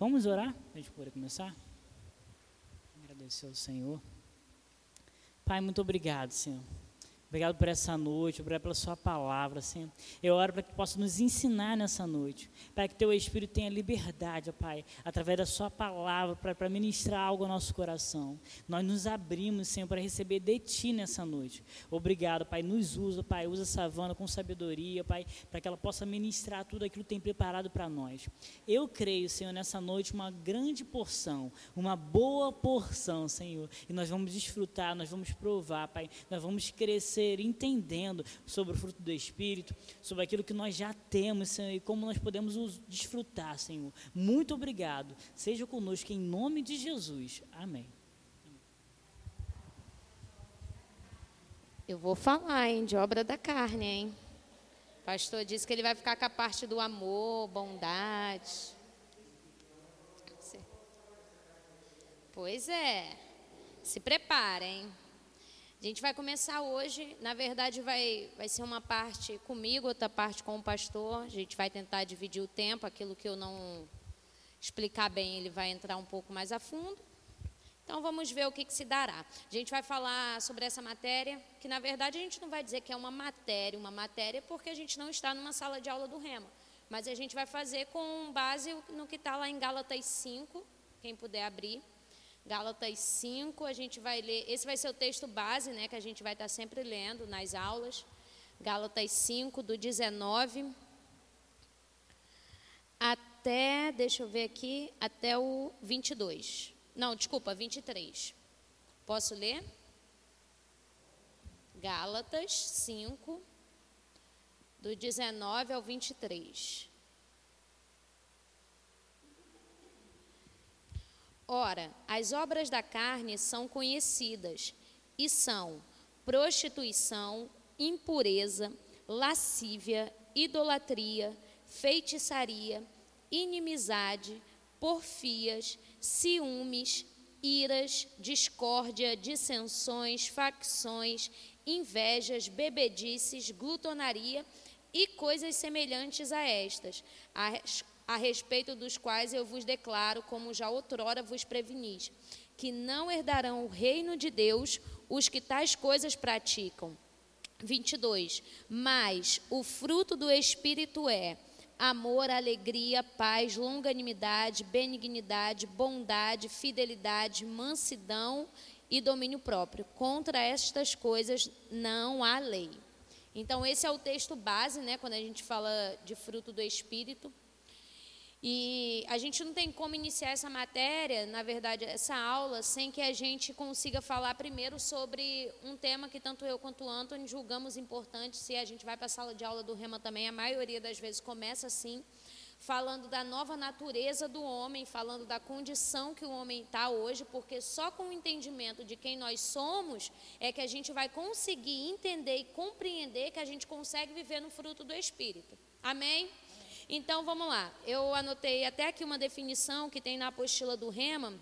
Vamos orar a gente poder começar? Agradecer ao Senhor. Pai, muito obrigado, Senhor. Obrigado por essa noite, obrigado pela sua palavra, Senhor. Eu oro para que possa nos ensinar nessa noite, para que teu Espírito tenha liberdade, ó Pai, através da sua palavra, para, para ministrar algo ao nosso coração. Nós nos abrimos, Senhor, para receber de Ti nessa noite. Obrigado, Pai. Nos usa, Pai. Usa a savana com sabedoria, Pai, para que ela possa ministrar tudo aquilo que tem preparado para nós. Eu creio, Senhor, nessa noite uma grande porção, uma boa porção, Senhor. E nós vamos desfrutar, nós vamos provar, Pai. Nós vamos crescer entendendo sobre o fruto do Espírito, sobre aquilo que nós já temos, Senhor, e como nós podemos desfrutar, Senhor. Muito obrigado. Seja conosco em nome de Jesus. Amém. Eu vou falar, hein, de obra da carne, hein? O pastor disse que ele vai ficar com a parte do amor, bondade. Pois é. Se preparem. A gente vai começar hoje, na verdade vai, vai ser uma parte comigo, outra parte com o pastor. A gente vai tentar dividir o tempo, aquilo que eu não explicar bem, ele vai entrar um pouco mais a fundo. Então vamos ver o que, que se dará. A gente vai falar sobre essa matéria, que na verdade a gente não vai dizer que é uma matéria, uma matéria, porque a gente não está numa sala de aula do Rema. Mas a gente vai fazer com base no que está lá em Gálatas 5, quem puder abrir. Gálatas 5, a gente vai ler, esse vai ser o texto base, né, que a gente vai estar sempre lendo nas aulas. Gálatas 5, do 19 até, deixa eu ver aqui, até o 22. Não, desculpa, 23. Posso ler? Gálatas 5, do 19 ao 23. Ora, as obras da carne são conhecidas e são prostituição, impureza, lascívia, idolatria, feitiçaria, inimizade, porfias, ciúmes, iras, discórdia, dissensões, facções, invejas, bebedices, glutonaria e coisas semelhantes a estas, as a respeito dos quais eu vos declaro, como já outrora vos prevenis, que não herdarão o reino de Deus os que tais coisas praticam. 22. Mas o fruto do Espírito é amor, alegria, paz, longanimidade, benignidade, bondade, fidelidade, mansidão e domínio próprio. Contra estas coisas não há lei. Então, esse é o texto base, né, quando a gente fala de fruto do Espírito. E a gente não tem como iniciar essa matéria, na verdade, essa aula, sem que a gente consiga falar primeiro sobre um tema que tanto eu quanto o Anthony julgamos importante. Se a gente vai para a sala de aula do Rema também, a maioria das vezes começa assim, falando da nova natureza do homem, falando da condição que o homem está hoje, porque só com o entendimento de quem nós somos é que a gente vai conseguir entender e compreender que a gente consegue viver no fruto do Espírito. Amém? Então vamos lá. Eu anotei até aqui uma definição que tem na apostila do Rema,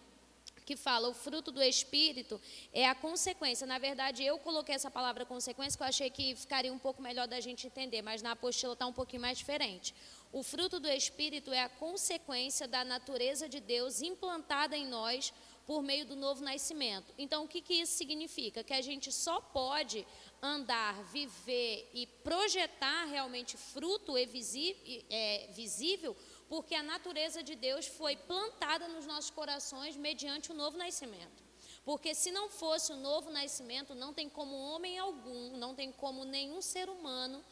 que fala o fruto do espírito é a consequência. Na verdade, eu coloquei essa palavra consequência que eu achei que ficaria um pouco melhor da gente entender, mas na apostila está um pouquinho mais diferente. O fruto do espírito é a consequência da natureza de Deus implantada em nós por meio do novo nascimento. Então, o que, que isso significa? Que a gente só pode andar, viver e projetar realmente fruto é, visível, porque a natureza de Deus foi plantada nos nossos corações mediante o novo nascimento. Porque se não fosse o novo nascimento, não tem como homem algum, não tem como nenhum ser humano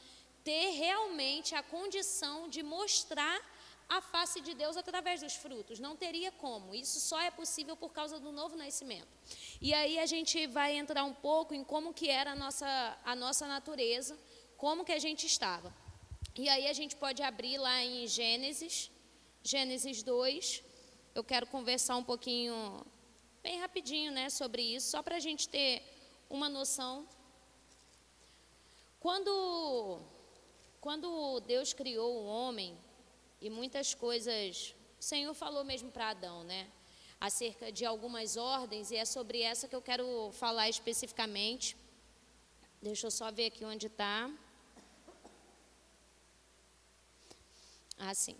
ter realmente a condição de mostrar a face de Deus através dos frutos. Não teria como. Isso só é possível por causa do novo nascimento. E aí a gente vai entrar um pouco em como que era a nossa, a nossa natureza, como que a gente estava. E aí a gente pode abrir lá em Gênesis, Gênesis 2. Eu quero conversar um pouquinho, bem rapidinho, né, sobre isso, só para a gente ter uma noção. Quando, quando Deus criou o homem, e muitas coisas, o Senhor falou mesmo para Adão, né? Acerca de algumas ordens, e é sobre essa que eu quero falar especificamente. Deixa eu só ver aqui onde está. Ah, sim.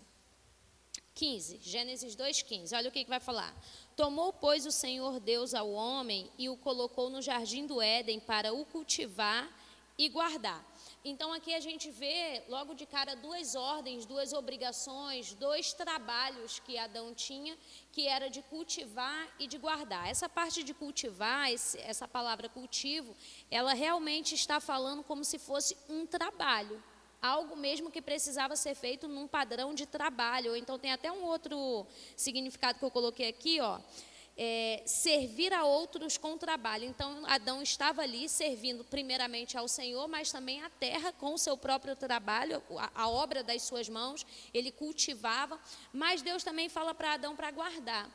15, Gênesis 2,15. Olha o que, que vai falar. Tomou, pois, o Senhor Deus ao homem e o colocou no jardim do Éden para o cultivar e guardar. Então aqui a gente vê logo de cara duas ordens, duas obrigações, dois trabalhos que Adão tinha, que era de cultivar e de guardar. Essa parte de cultivar, essa palavra cultivo, ela realmente está falando como se fosse um trabalho algo mesmo que precisava ser feito num padrão de trabalho. Então tem até um outro significado que eu coloquei aqui, ó. É, servir a outros com trabalho. Então, Adão estava ali servindo primeiramente ao Senhor, mas também à terra com o seu próprio trabalho, a, a obra das suas mãos, ele cultivava. Mas Deus também fala para Adão para guardar.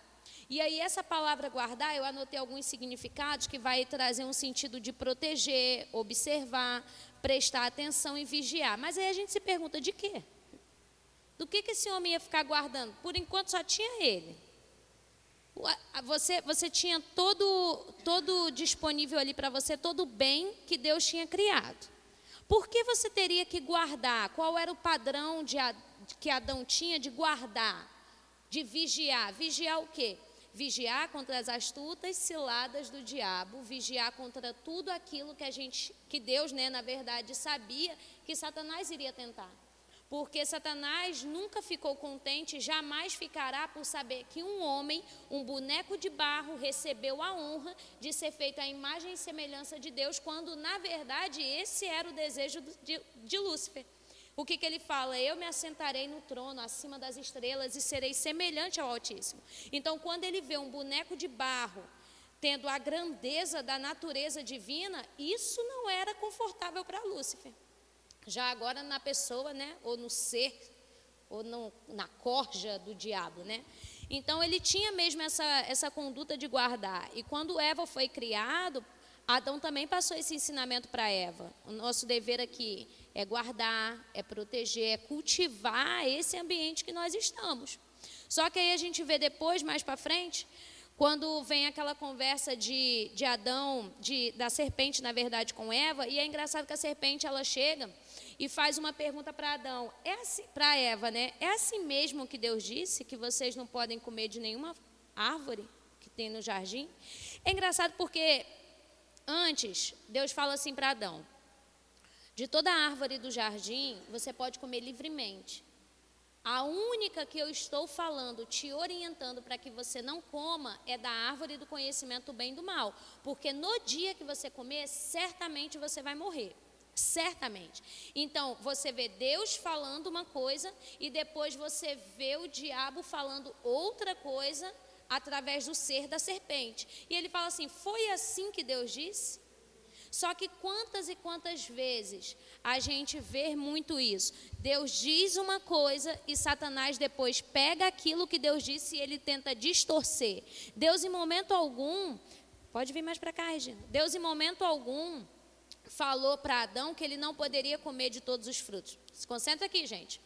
E aí, essa palavra guardar, eu anotei alguns significados que vai trazer um sentido de proteger, observar, prestar atenção e vigiar. Mas aí a gente se pergunta: de quê? Do que, que esse homem ia ficar guardando? Por enquanto só tinha ele. Você, você tinha todo, todo disponível ali para você, todo o bem que Deus tinha criado. Por que você teria que guardar? Qual era o padrão de, que Adão tinha de guardar, de vigiar? Vigiar o quê? vigiar contra as astutas ciladas do diabo, vigiar contra tudo aquilo que a gente, que Deus, né, na verdade, sabia que Satanás iria tentar. Porque Satanás nunca ficou contente, jamais ficará por saber que um homem, um boneco de barro, recebeu a honra de ser feito à imagem e semelhança de Deus, quando na verdade esse era o desejo de, de Lúcifer. O que, que ele fala? Eu me assentarei no trono acima das estrelas e serei semelhante ao Altíssimo. Então, quando ele vê um boneco de barro tendo a grandeza da natureza divina, isso não era confortável para Lúcifer. Já agora na pessoa, né, ou no ser, ou no, na corja do diabo, né? Então ele tinha mesmo essa, essa conduta de guardar. E quando Eva foi criado, Adão também passou esse ensinamento para Eva. O nosso dever aqui é guardar, é proteger, é cultivar esse ambiente que nós estamos. Só que aí a gente vê depois, mais para frente, quando vem aquela conversa de, de Adão, de, da serpente, na verdade, com Eva, e é engraçado que a serpente ela chega e faz uma pergunta para Adão, é assim, para Eva, né? É assim mesmo que Deus disse que vocês não podem comer de nenhuma árvore que tem no jardim? É engraçado porque antes Deus fala assim para Adão: de toda árvore do jardim, você pode comer livremente. A única que eu estou falando, te orientando para que você não coma, é da árvore do conhecimento do bem e do mal. Porque no dia que você comer, certamente você vai morrer. Certamente. Então, você vê Deus falando uma coisa e depois você vê o diabo falando outra coisa através do ser da serpente. E ele fala assim: Foi assim que Deus disse? Só que quantas e quantas vezes a gente vê muito isso? Deus diz uma coisa e Satanás depois pega aquilo que Deus disse e ele tenta distorcer. Deus, em momento algum, pode vir mais para cá, Regina. Deus, em momento algum, falou para Adão que ele não poderia comer de todos os frutos. Se concentra aqui, gente.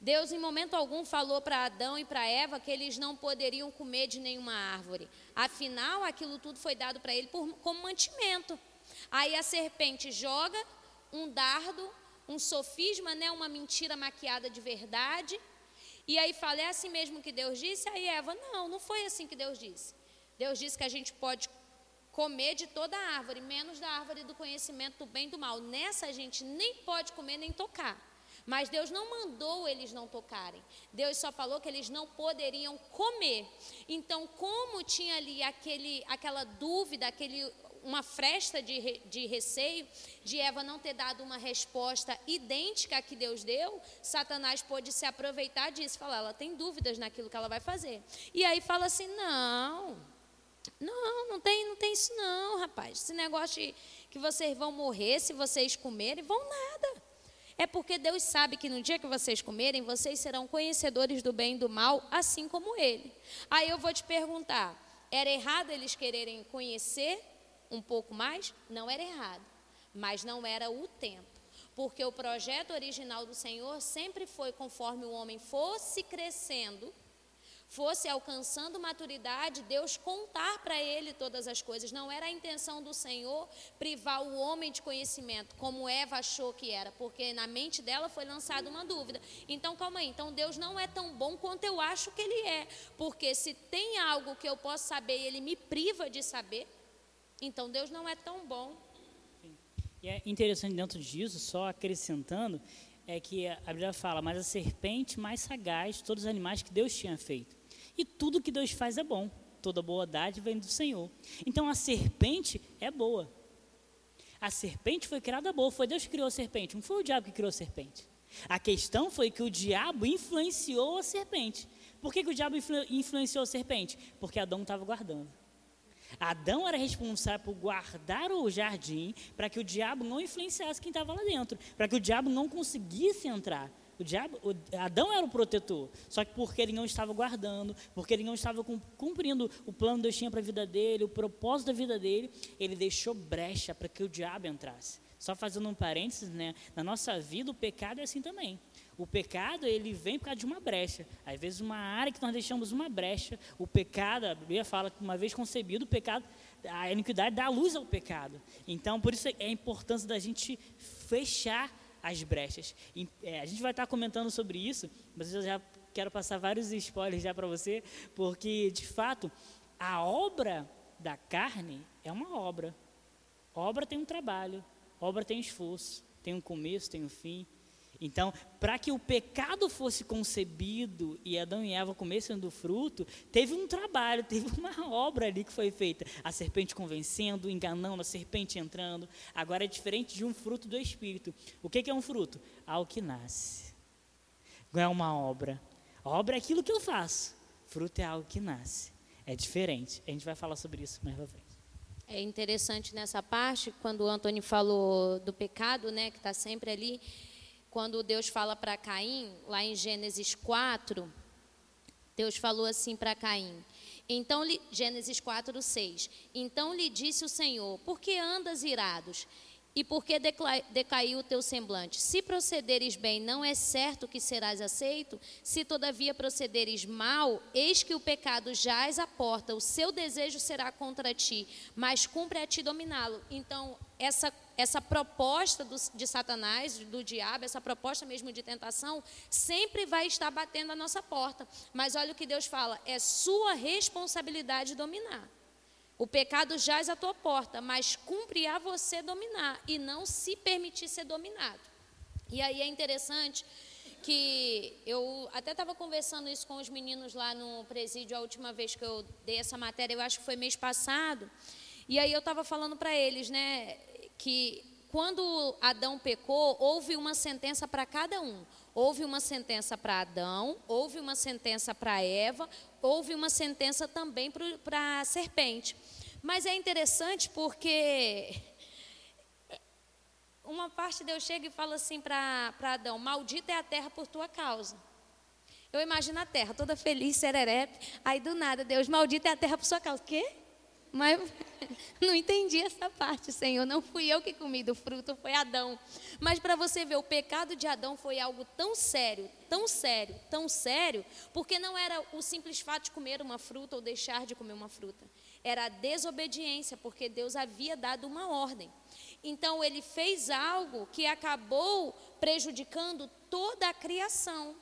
Deus, em momento algum, falou para Adão e para Eva que eles não poderiam comer de nenhuma árvore. Afinal, aquilo tudo foi dado para ele por, como mantimento. Aí a serpente joga um dardo, um sofisma, né, uma mentira maquiada de verdade. E aí fala, é assim mesmo que Deus disse? Aí Eva, não, não foi assim que Deus disse. Deus disse que a gente pode comer de toda a árvore, menos da árvore do conhecimento do bem e do mal. Nessa a gente nem pode comer nem tocar. Mas Deus não mandou eles não tocarem. Deus só falou que eles não poderiam comer. Então, como tinha ali aquele, aquela dúvida, aquele uma fresta de, de receio de Eva não ter dado uma resposta idêntica à que Deus deu, Satanás pôde se aproveitar disso, falar, ela tem dúvidas naquilo que ela vai fazer. E aí fala assim: não, não, não tem, não tem isso não, rapaz. Esse negócio de que vocês vão morrer se vocês comerem, vão nada. É porque Deus sabe que no dia que vocês comerem, vocês serão conhecedores do bem e do mal, assim como Ele. Aí eu vou te perguntar: era errado eles quererem conhecer um pouco mais, não era errado, mas não era o tempo. Porque o projeto original do Senhor sempre foi conforme o homem fosse crescendo, fosse alcançando maturidade, Deus contar para ele todas as coisas. Não era a intenção do Senhor privar o homem de conhecimento, como Eva achou que era, porque na mente dela foi lançada uma dúvida. Então, calma aí. Então, Deus não é tão bom quanto eu acho que Ele é. Porque se tem algo que eu posso saber e Ele me priva de saber, então Deus não é tão bom. E é interessante dentro disso, só acrescentando, é que a Bíblia fala, mas a serpente mais sagaz de todos os animais que Deus tinha feito. E tudo que Deus faz é bom. Toda boa dádiva vem do Senhor. Então a serpente é boa. A serpente foi criada boa. Foi Deus que criou a serpente. Não foi o diabo que criou a serpente. A questão foi que o diabo influenciou a serpente. Por que, que o diabo influ influenciou a serpente? Porque Adão estava guardando. Adão era responsável por guardar o jardim para que o diabo não influenciasse quem estava lá dentro, para que o diabo não conseguisse entrar. O diabo, o, Adão era o protetor, só que porque ele não estava guardando, porque ele não estava cumprindo o plano que Deus tinha para a vida dele, o propósito da vida dele, ele deixou brecha para que o diabo entrasse. Só fazendo um parênteses, né? Na nossa vida o pecado é assim também. O pecado, ele vem por causa de uma brecha. Às vezes, uma área que nós deixamos uma brecha, o pecado, a Bíblia fala que uma vez concebido, o pecado, a iniquidade dá luz ao pecado. Então, por isso é a importância da gente fechar as brechas. E, é, a gente vai estar comentando sobre isso, mas eu já quero passar vários spoilers já para você, porque, de fato, a obra da carne é uma obra. Obra tem um trabalho, obra tem esforço, tem um começo, tem um fim. Então, para que o pecado fosse concebido e Adão e Eva comessem do fruto, teve um trabalho, teve uma obra ali que foi feita. A serpente convencendo, enganando, a serpente entrando. Agora é diferente de um fruto do Espírito. O que, que é um fruto? Algo que nasce. Não é uma obra. Obra é aquilo que eu faço. Fruto é algo que nasce. É diferente. A gente vai falar sobre isso mais pra frente. É interessante nessa parte, quando o Antônio falou do pecado, né, que está sempre ali quando Deus fala para Caim, lá em Gênesis 4, Deus falou assim para Caim. Então, Gênesis 4, 6. Então lhe disse o Senhor: Por que andas irados? E por que decaiu o teu semblante? Se procederes bem, não é certo que serás aceito? Se todavia procederes mal, eis que o pecado jaz à porta, o seu desejo será contra ti, mas cumpre a ti dominá-lo. Então, essa, essa proposta do, de Satanás, do diabo, essa proposta mesmo de tentação, sempre vai estar batendo a nossa porta. Mas olha o que Deus fala: é sua responsabilidade dominar. O pecado jaz à tua porta, mas cumpre a você dominar e não se permitir ser dominado. E aí é interessante que eu até estava conversando isso com os meninos lá no presídio a última vez que eu dei essa matéria, eu acho que foi mês passado. E aí eu estava falando para eles, né, que quando Adão pecou, houve uma sentença para cada um. Houve uma sentença para Adão, houve uma sentença para Eva, houve uma sentença também para a serpente. Mas é interessante porque uma parte de Deus chega e fala assim para Adão: Maldita é a terra por tua causa. Eu imagino a terra toda feliz, sererepe. Aí do nada, Deus, maldita é a terra por sua causa. O quê? Mas não entendi essa parte, Senhor. Não fui eu que comi do fruto, foi Adão. Mas para você ver, o pecado de Adão foi algo tão sério, tão sério, tão sério, porque não era o simples fato de comer uma fruta ou deixar de comer uma fruta. Era a desobediência, porque Deus havia dado uma ordem. Então ele fez algo que acabou prejudicando toda a criação.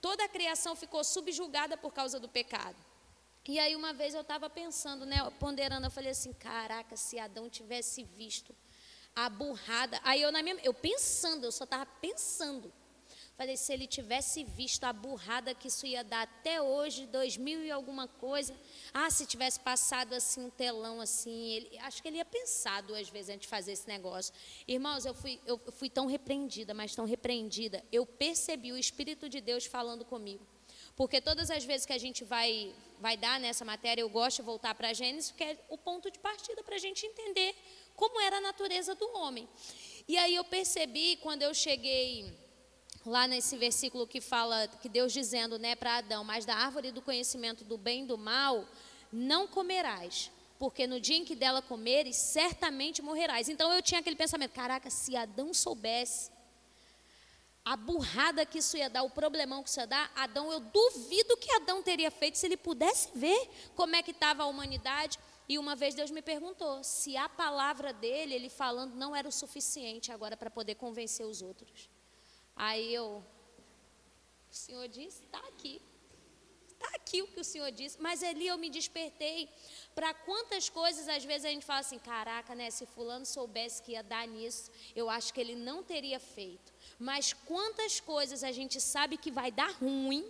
Toda a criação ficou subjugada por causa do pecado. E aí uma vez eu estava pensando, né, ponderando, eu falei assim, caraca, se Adão tivesse visto a burrada. Aí eu na minha, eu pensando, eu só estava pensando. Falei, se ele tivesse visto a burrada que isso ia dar até hoje, dois mil e alguma coisa. Ah, se tivesse passado assim um telão assim, ele, acho que ele ia pensar duas vezes antes de fazer esse negócio. Irmãos, eu fui, eu fui tão repreendida, mas tão repreendida. Eu percebi o Espírito de Deus falando comigo. Porque todas as vezes que a gente vai, vai dar nessa matéria, eu gosto de voltar para Gênesis, que é o ponto de partida para a gente entender como era a natureza do homem. E aí eu percebi, quando eu cheguei lá nesse versículo que fala, que Deus dizendo né, para Adão, mas da árvore do conhecimento do bem e do mal, não comerás, porque no dia em que dela comeres, certamente morrerás. Então eu tinha aquele pensamento, caraca, se Adão soubesse a burrada que isso ia dar, o problemão que isso ia dar, Adão, eu duvido que Adão teria feito se ele pudesse ver como é que estava a humanidade. E uma vez Deus me perguntou se a palavra dele, ele falando, não era o suficiente agora para poder convencer os outros. Aí eu, o Senhor disse, está aqui. Está aqui o que o Senhor disse. Mas ali eu me despertei para quantas coisas às vezes a gente fala assim: caraca, né? Se Fulano soubesse que ia dar nisso, eu acho que ele não teria feito. Mas quantas coisas a gente sabe que vai dar ruim,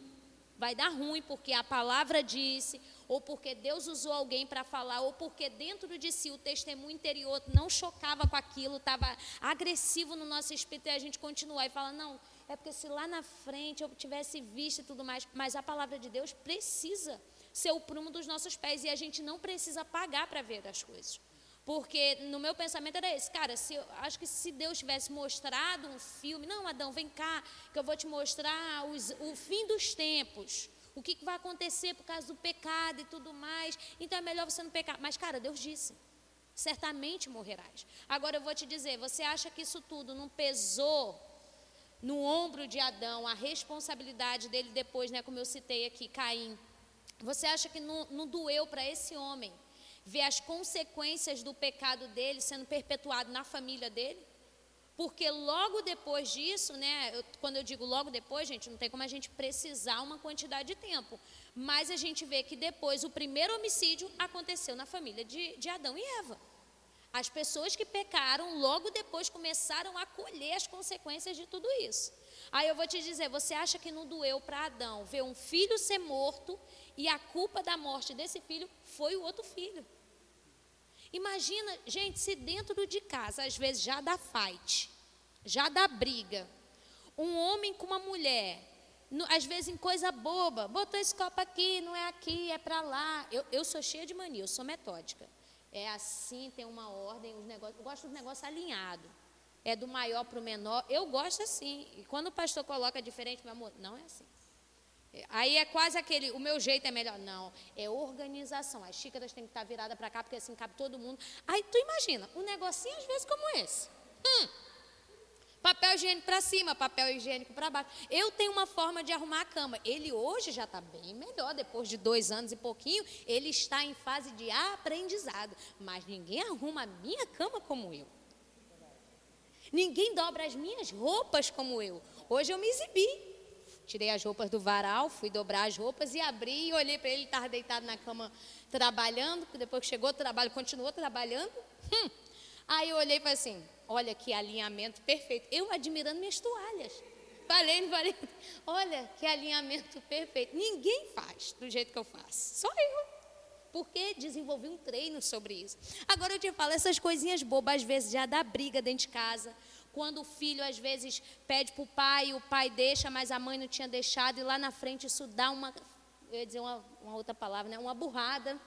vai dar ruim porque a palavra disse, ou porque Deus usou alguém para falar, ou porque dentro de si o testemunho interior não chocava com aquilo, estava agressivo no nosso espírito e a gente continuar e fala: não, é porque se lá na frente eu tivesse visto e tudo mais, mas a palavra de Deus precisa ser o prumo dos nossos pés e a gente não precisa pagar para ver as coisas. Porque no meu pensamento era esse, cara, se, acho que se Deus tivesse mostrado um filme, não, Adão, vem cá, que eu vou te mostrar os, o fim dos tempos, o que, que vai acontecer por causa do pecado e tudo mais, então é melhor você não pecar. Mas, cara, Deus disse, certamente morrerás. Agora eu vou te dizer, você acha que isso tudo não pesou no ombro de Adão, a responsabilidade dele depois, né, como eu citei aqui, Caim? Você acha que não, não doeu para esse homem? Ver as consequências do pecado dele sendo perpetuado na família dele. Porque logo depois disso, né, eu, quando eu digo logo depois, gente, não tem como a gente precisar uma quantidade de tempo. Mas a gente vê que depois o primeiro homicídio aconteceu na família de, de Adão e Eva. As pessoas que pecaram logo depois começaram a colher as consequências de tudo isso. Aí eu vou te dizer, você acha que não doeu para Adão ver um filho ser morto e a culpa da morte desse filho foi o outro filho? Imagina, gente, se dentro de casa às vezes já dá fight, já dá briga. Um homem com uma mulher, no, às vezes em coisa boba, botou esse copo aqui, não é aqui, é para lá. Eu, eu sou cheia de mania, eu sou metódica. É assim, tem uma ordem, os negócios, eu gosto do negócio alinhado. É do maior para o menor. Eu gosto assim. E quando o pastor coloca diferente, meu amor, não é assim. Aí é quase aquele, o meu jeito é melhor. Não, é organização. As xícaras têm que estar viradas para cá, porque assim cabe todo mundo. Aí tu imagina, um negocinho às vezes como esse. Hum, papel higiênico para cima, papel higiênico para baixo. Eu tenho uma forma de arrumar a cama. Ele hoje já está bem melhor, depois de dois anos e pouquinho, ele está em fase de aprendizado. Mas ninguém arruma a minha cama como eu. Ninguém dobra as minhas roupas como eu. Hoje eu me exibi. Tirei as roupas do varal, fui dobrar as roupas e abri e olhei para ele, estava deitado na cama trabalhando. Depois que chegou do trabalho, continuou trabalhando. Hum. Aí eu olhei e falei assim: olha que alinhamento perfeito. Eu admirando minhas toalhas. Falei, não falei. Olha que alinhamento perfeito. Ninguém faz do jeito que eu faço. Só eu. Porque desenvolvi um treino sobre isso. Agora eu te falo, essas coisinhas bobas às vezes já dá briga dentro de casa. Quando o filho às vezes pede para o pai, o pai deixa, mas a mãe não tinha deixado, e lá na frente isso dá uma, eu ia dizer uma, uma outra palavra, né? uma burrada.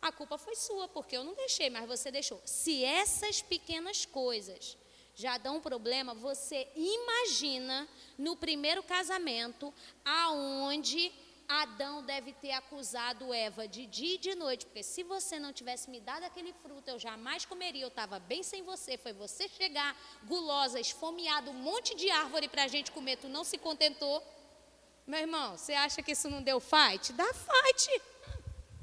A culpa foi sua, porque eu não deixei, mas você deixou. Se essas pequenas coisas já dão problema, você imagina no primeiro casamento, aonde Adão deve ter acusado Eva de dia e de noite, porque se você não tivesse me dado aquele fruto, eu jamais comeria, eu estava bem sem você. Foi você chegar gulosa, esfomeado, um monte de árvore para a gente comer, tu não se contentou. Meu irmão, você acha que isso não deu fight? Dá fight.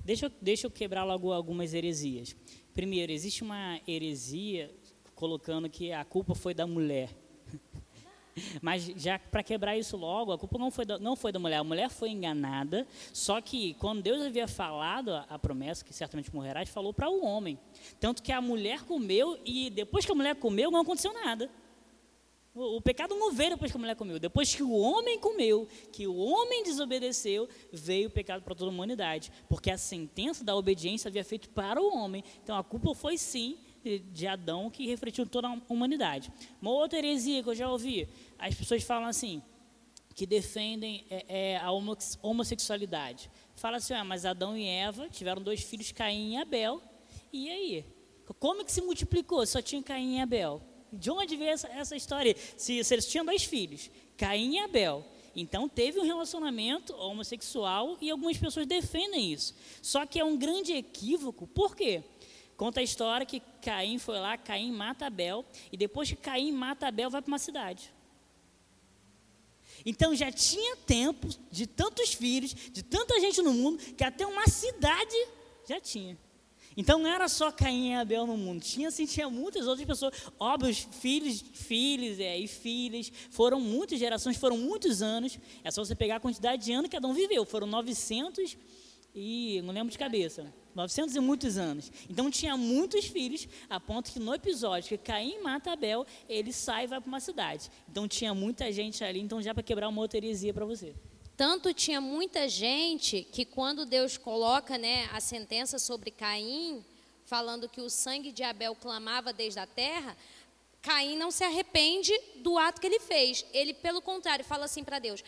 Deixa eu, deixa eu quebrar logo algumas heresias. Primeiro, existe uma heresia colocando que a culpa foi da mulher. Mas já para quebrar isso logo, a culpa não foi, da, não foi da mulher, a mulher foi enganada, só que quando Deus havia falado a, a promessa, que certamente morrerás, falou para o homem. Tanto que a mulher comeu e depois que a mulher comeu, não aconteceu nada. O, o pecado não veio depois que a mulher comeu. Depois que o homem comeu, que o homem desobedeceu, veio o pecado para toda a humanidade. Porque a sentença da obediência havia feito para o homem. Então a culpa foi sim de Adão que refletiu toda a humanidade. Uma outra heresia que eu já ouvi, as pessoas falam assim, que defendem é, é, a homossexualidade. Fala assim, ah, mas Adão e Eva tiveram dois filhos, Caim e Abel, e aí? Como que se multiplicou? Só tinha Caim e Abel. De onde veio essa, essa história? Se, se eles tinham dois filhos, Caim e Abel, então teve um relacionamento homossexual e algumas pessoas defendem isso. Só que é um grande equívoco. Por quê? Conta a história que Caim foi lá, Caim mata Abel, e depois que Caim mata Abel, vai para uma cidade. Então já tinha tempo de tantos filhos, de tanta gente no mundo, que até uma cidade já tinha. Então não era só Caim e Abel no mundo, tinha assim, tinha muitas outras pessoas. Óbvio, filhos, filhos é, e filhas, foram muitas gerações, foram muitos anos. É só você pegar a quantidade de anos que um viveu, foram 900 e, não lembro de cabeça, 900 e muitos anos. Então tinha muitos filhos, a ponto que no episódio que Caim mata Abel, ele sai e vai para uma cidade. Então tinha muita gente ali, então já para quebrar uma outra heresia para você. Tanto tinha muita gente que quando Deus coloca né, a sentença sobre Caim, falando que o sangue de Abel clamava desde a terra, Caim não se arrepende do ato que ele fez. Ele, pelo contrário, fala assim para Deus: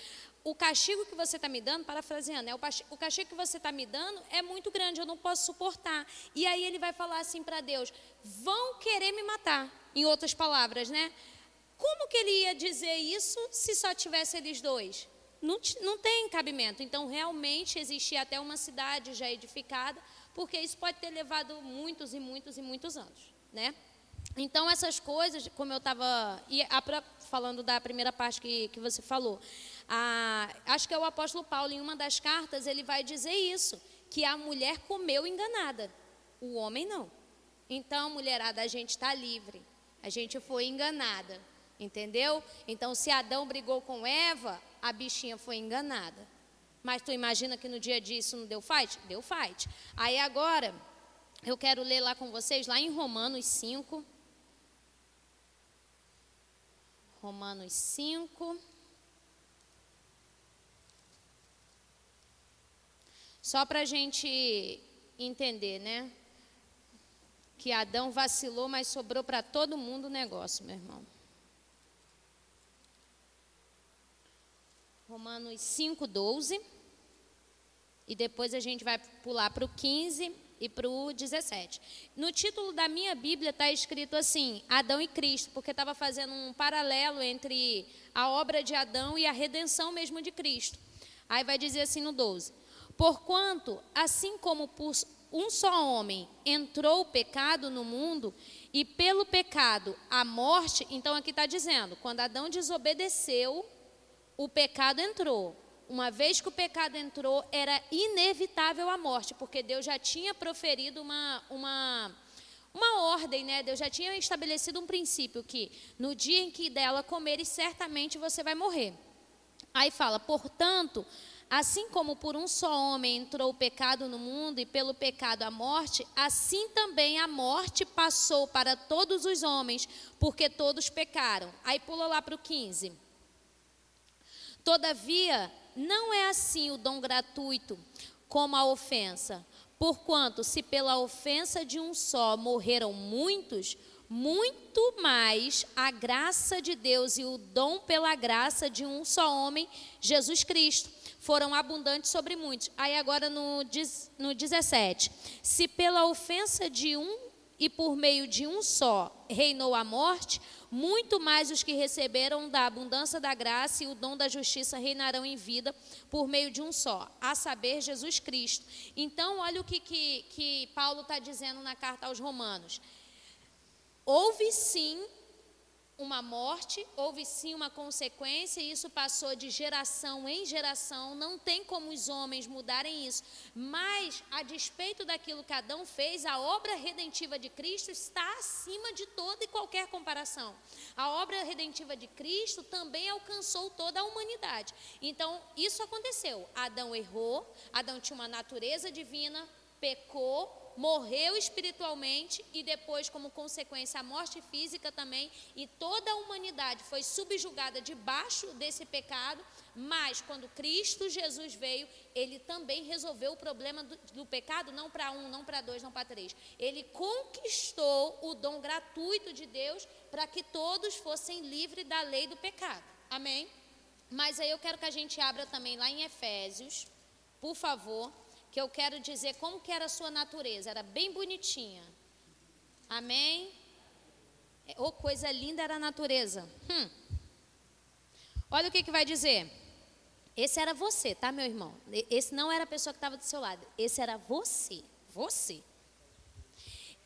o castigo que você está me dando, parafraseando, né, o castigo que você está me dando é muito grande, eu não posso suportar. E aí ele vai falar assim para Deus: vão querer me matar. Em outras palavras, né? Como que ele ia dizer isso se só tivesse eles dois? não, não tem cabimento. Então, realmente existia até uma cidade já edificada, porque isso pode ter levado muitos e muitos e muitos anos, né? Então, essas coisas, como eu estava falando da primeira parte que, que você falou, a, acho que é o apóstolo Paulo, em uma das cartas, ele vai dizer isso, que a mulher comeu enganada, o homem não. Então, mulherada, a gente está livre, a gente foi enganada, entendeu? Então, se Adão brigou com Eva, a bichinha foi enganada. Mas tu imagina que no dia disso não deu fight? Deu fight. Aí agora, eu quero ler lá com vocês, lá em Romanos 5. Romanos 5. Só para a gente entender, né? Que Adão vacilou, mas sobrou para todo mundo o negócio, meu irmão. Romanos 5, 12. E depois a gente vai pular para o 15 e para o 17. No título da minha Bíblia está escrito assim: Adão e Cristo, porque estava fazendo um paralelo entre a obra de Adão e a redenção mesmo de Cristo. Aí vai dizer assim no 12: Porquanto, assim como por um só homem entrou o pecado no mundo, e pelo pecado a morte, então aqui está dizendo, quando Adão desobedeceu, o pecado entrou. Uma vez que o pecado entrou, era inevitável a morte, porque Deus já tinha proferido uma, uma, uma ordem, né? Deus já tinha estabelecido um princípio que no dia em que dela comeres, certamente você vai morrer. Aí fala, portanto, assim como por um só homem entrou o pecado no mundo e pelo pecado a morte, assim também a morte passou para todos os homens, porque todos pecaram. Aí pula lá para o 15. Todavia, não é assim o dom gratuito como a ofensa. Porquanto, se pela ofensa de um só morreram muitos, muito mais a graça de Deus e o dom pela graça de um só homem, Jesus Cristo, foram abundantes sobre muitos. Aí agora no, no 17: se pela ofensa de um e por meio de um só reinou a morte, muito mais os que receberam da abundância da graça e o dom da justiça reinarão em vida por meio de um só, a saber, Jesus Cristo. Então, olha o que, que, que Paulo está dizendo na carta aos Romanos. Houve sim uma morte, houve sim uma consequência, e isso passou de geração em geração, não tem como os homens mudarem isso. Mas, a despeito daquilo que Adão fez, a obra redentiva de Cristo está acima de toda e qualquer comparação. A obra redentiva de Cristo também alcançou toda a humanidade. Então, isso aconteceu. Adão errou, Adão tinha uma natureza divina, pecou, morreu espiritualmente e depois, como consequência, a morte física também, e toda a humanidade foi subjugada debaixo desse pecado, mas quando Cristo Jesus veio, ele também resolveu o problema do, do pecado, não para um, não para dois, não para três. Ele conquistou o dom gratuito de Deus para que todos fossem livres da lei do pecado. Amém? Mas aí eu quero que a gente abra também lá em Efésios, por favor que eu quero dizer como que era a sua natureza, era bem bonitinha. Amém? Oh, coisa linda era a natureza. Hum. Olha o que, que vai dizer. Esse era você, tá, meu irmão? Esse não era a pessoa que estava do seu lado. Esse era você. Você.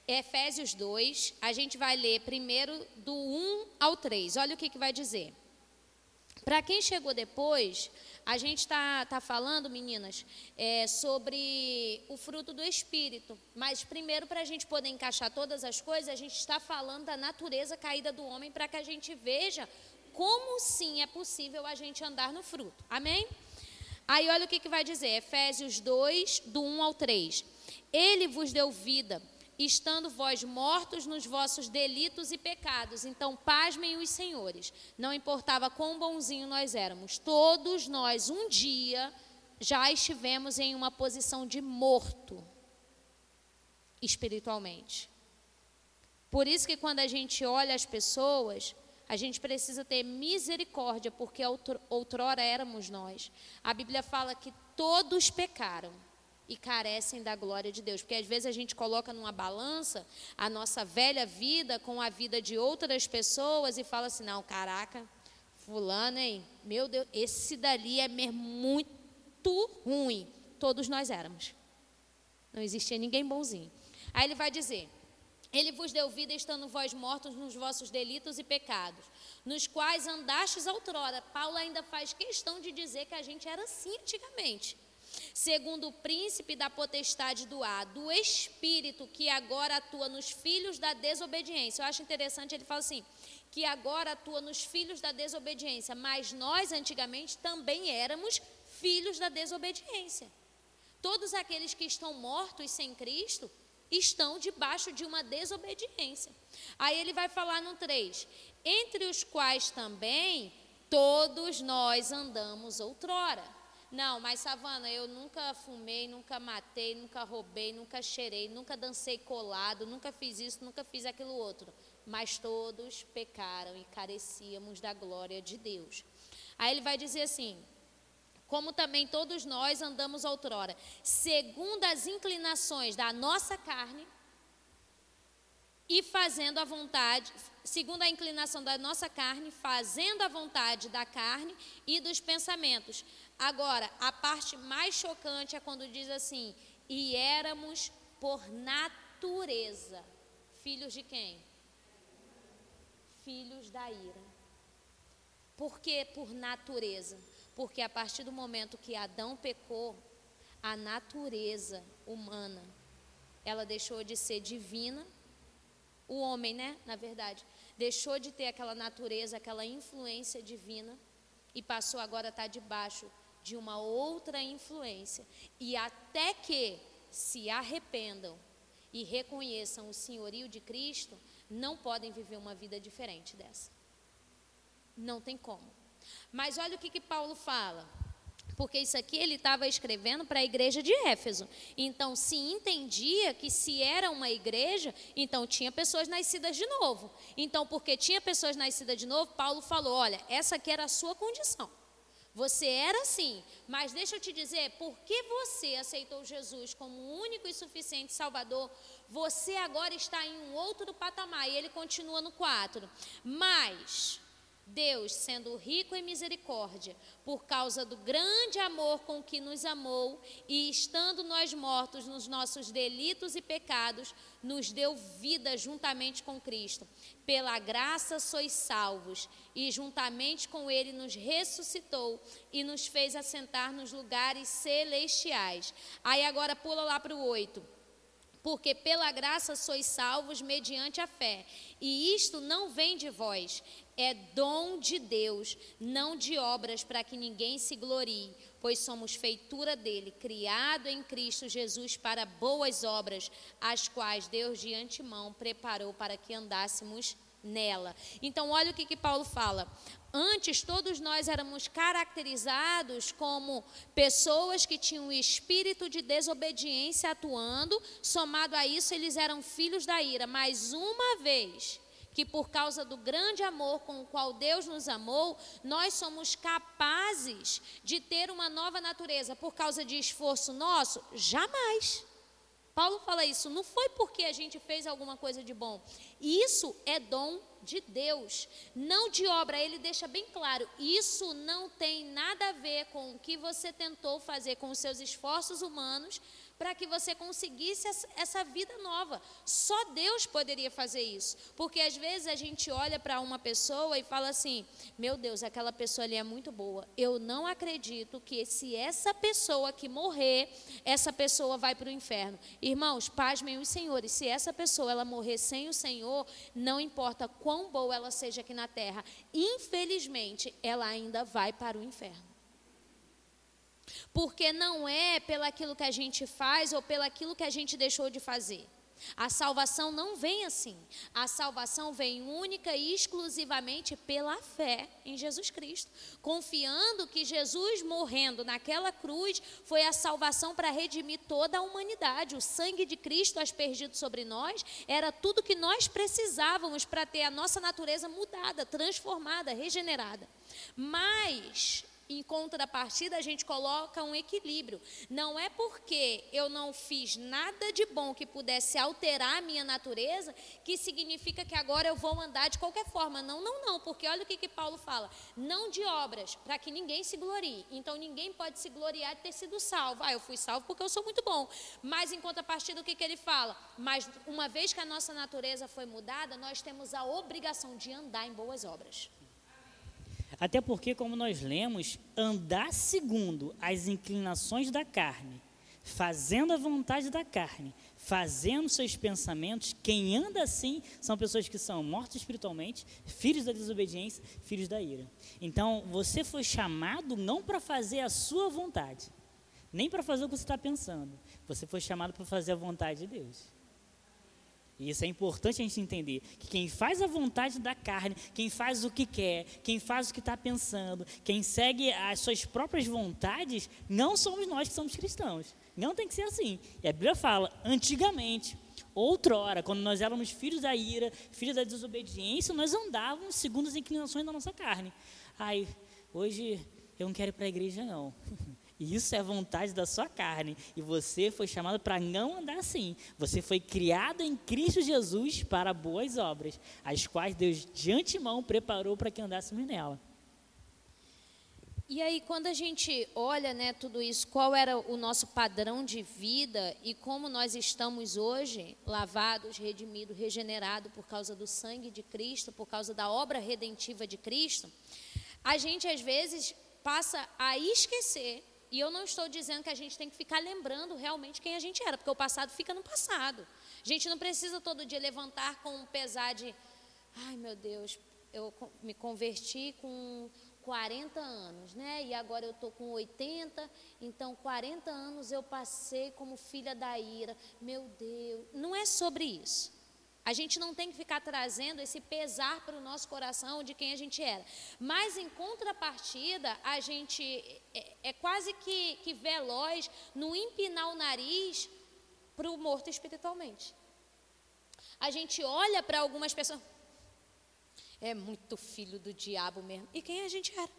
Efésios 2, a gente vai ler primeiro do 1 ao 3. Olha o que, que vai dizer. Para quem chegou depois, a gente está tá falando, meninas, é, sobre o fruto do Espírito. Mas primeiro, para a gente poder encaixar todas as coisas, a gente está falando da natureza caída do homem para que a gente veja como sim é possível a gente andar no fruto. Amém? Aí olha o que, que vai dizer, Efésios 2, do 1 ao 3. Ele vos deu vida estando vós mortos nos vossos delitos e pecados. Então, pasmem os senhores. Não importava quão bonzinho nós éramos, todos nós, um dia, já estivemos em uma posição de morto espiritualmente. Por isso que quando a gente olha as pessoas, a gente precisa ter misericórdia, porque outrora éramos nós. A Bíblia fala que todos pecaram e carecem da glória de Deus. Porque às vezes a gente coloca numa balança a nossa velha vida com a vida de outras pessoas e fala assim: não, caraca, fulano, hein? Meu Deus, esse dali é mesmo muito ruim. Todos nós éramos. Não existia ninguém bonzinho. Aí ele vai dizer: Ele vos deu vida estando vós mortos nos vossos delitos e pecados, nos quais andastes outrora. Paulo ainda faz questão de dizer que a gente era assim antigamente segundo o príncipe da potestade do ar, do espírito que agora atua nos filhos da desobediência. Eu acho interessante, ele fala assim, que agora atua nos filhos da desobediência, mas nós antigamente também éramos filhos da desobediência. Todos aqueles que estão mortos sem Cristo estão debaixo de uma desobediência. Aí ele vai falar no 3: entre os quais também todos nós andamos outrora não, mas Savana, eu nunca fumei, nunca matei, nunca roubei, nunca cheirei, nunca dancei colado, nunca fiz isso, nunca fiz aquilo outro. Mas todos pecaram e carecíamos da glória de Deus. Aí ele vai dizer assim: como também todos nós andamos outrora, segundo as inclinações da nossa carne e fazendo a vontade, segundo a inclinação da nossa carne, fazendo a vontade da carne e dos pensamentos. Agora, a parte mais chocante é quando diz assim: e éramos por natureza filhos de quem? Filhos da ira. Por que por natureza? Porque a partir do momento que Adão pecou, a natureza humana, ela deixou de ser divina, o homem, né, na verdade, deixou de ter aquela natureza, aquela influência divina e passou agora a estar debaixo de uma outra influência. E até que se arrependam e reconheçam o senhorio de Cristo, não podem viver uma vida diferente dessa. Não tem como. Mas olha o que, que Paulo fala. Porque isso aqui ele estava escrevendo para a igreja de Éfeso. Então, se entendia que se era uma igreja, então tinha pessoas nascidas de novo. Então, porque tinha pessoas nascidas de novo, Paulo falou: olha, essa aqui era a sua condição. Você era assim, mas deixa eu te dizer, porque você aceitou Jesus como único e suficiente Salvador, você agora está em um outro patamar. E ele continua no 4. Mas Deus, sendo rico em misericórdia, por causa do grande amor com que nos amou, e estando nós mortos nos nossos delitos e pecados, nos deu vida juntamente com Cristo. Pela graça sois salvos, e juntamente com Ele nos ressuscitou e nos fez assentar nos lugares celestiais. Aí agora pula lá para o 8 porque pela graça sois salvos mediante a fé. E isto não vem de vós, é dom de Deus, não de obras para que ninguém se glorie, pois somos feitura dele, criado em Cristo Jesus para boas obras, as quais Deus de antemão preparou para que andássemos nela. Então, olha o que, que Paulo fala. Antes, todos nós éramos caracterizados como pessoas que tinham o espírito de desobediência atuando, somado a isso, eles eram filhos da ira. Mas uma vez que por causa do grande amor com o qual Deus nos amou, nós somos capazes de ter uma nova natureza por causa de esforço nosso? Jamais. Paulo fala isso, não foi porque a gente fez alguma coisa de bom. Isso é dom de Deus, não de obra. Ele deixa bem claro: isso não tem nada a ver com o que você tentou fazer com os seus esforços humanos para que você conseguisse essa vida nova. Só Deus poderia fazer isso. Porque às vezes a gente olha para uma pessoa e fala assim: meu Deus, aquela pessoa ali é muito boa. Eu não acredito que se essa pessoa que morrer, essa pessoa vai para o inferno. Irmãos, pasmem os senhores, se essa pessoa ela morrer sem o Senhor, não importa quão boa ela seja aqui na terra, infelizmente ela ainda vai para o inferno. Porque não é pelaquilo que a gente faz ou pelaquilo que a gente deixou de fazer. A salvação não vem assim. A salvação vem única e exclusivamente pela fé em Jesus Cristo, confiando que Jesus morrendo naquela cruz foi a salvação para redimir toda a humanidade. O sangue de Cristo aspergido sobre nós era tudo que nós precisávamos para ter a nossa natureza mudada, transformada, regenerada. Mas em contrapartida, a gente coloca um equilíbrio. Não é porque eu não fiz nada de bom que pudesse alterar a minha natureza, que significa que agora eu vou andar de qualquer forma. Não, não, não, porque olha o que, que Paulo fala: não de obras, para que ninguém se glorie. Então ninguém pode se gloriar de ter sido salvo. Ah, eu fui salvo porque eu sou muito bom. Mas em contrapartida, o que, que ele fala? Mas uma vez que a nossa natureza foi mudada, nós temos a obrigação de andar em boas obras. Até porque, como nós lemos, andar segundo as inclinações da carne, fazendo a vontade da carne, fazendo seus pensamentos, quem anda assim são pessoas que são mortas espiritualmente, filhos da desobediência, filhos da ira. Então, você foi chamado não para fazer a sua vontade, nem para fazer o que você está pensando, você foi chamado para fazer a vontade de Deus. E isso é importante a gente entender. Que quem faz a vontade da carne, quem faz o que quer, quem faz o que está pensando, quem segue as suas próprias vontades, não somos nós que somos cristãos. Não tem que ser assim. E a Bíblia fala, antigamente, outrora, quando nós éramos filhos da ira, filhos da desobediência, nós andávamos segundo as inclinações da nossa carne. Ai, hoje eu não quero ir para a igreja, não. E isso é vontade da sua carne. E você foi chamado para não andar assim. Você foi criado em Cristo Jesus para boas obras, as quais Deus de antemão preparou para que andássemos nela. E aí, quando a gente olha né, tudo isso, qual era o nosso padrão de vida e como nós estamos hoje, lavados, redimidos, regenerados por causa do sangue de Cristo, por causa da obra redentiva de Cristo, a gente às vezes passa a esquecer e eu não estou dizendo que a gente tem que ficar lembrando realmente quem a gente era, porque o passado fica no passado. A gente não precisa todo dia levantar com um pesar de, ai meu Deus, eu me converti com 40 anos, né? E agora eu estou com 80, então 40 anos eu passei como filha da ira. Meu Deus, não é sobre isso. A gente não tem que ficar trazendo esse pesar para o nosso coração de quem a gente era. Mas, em contrapartida, a gente é, é quase que, que veloz no empinar o nariz para o morto espiritualmente. A gente olha para algumas pessoas. É muito filho do diabo mesmo. E quem a gente era?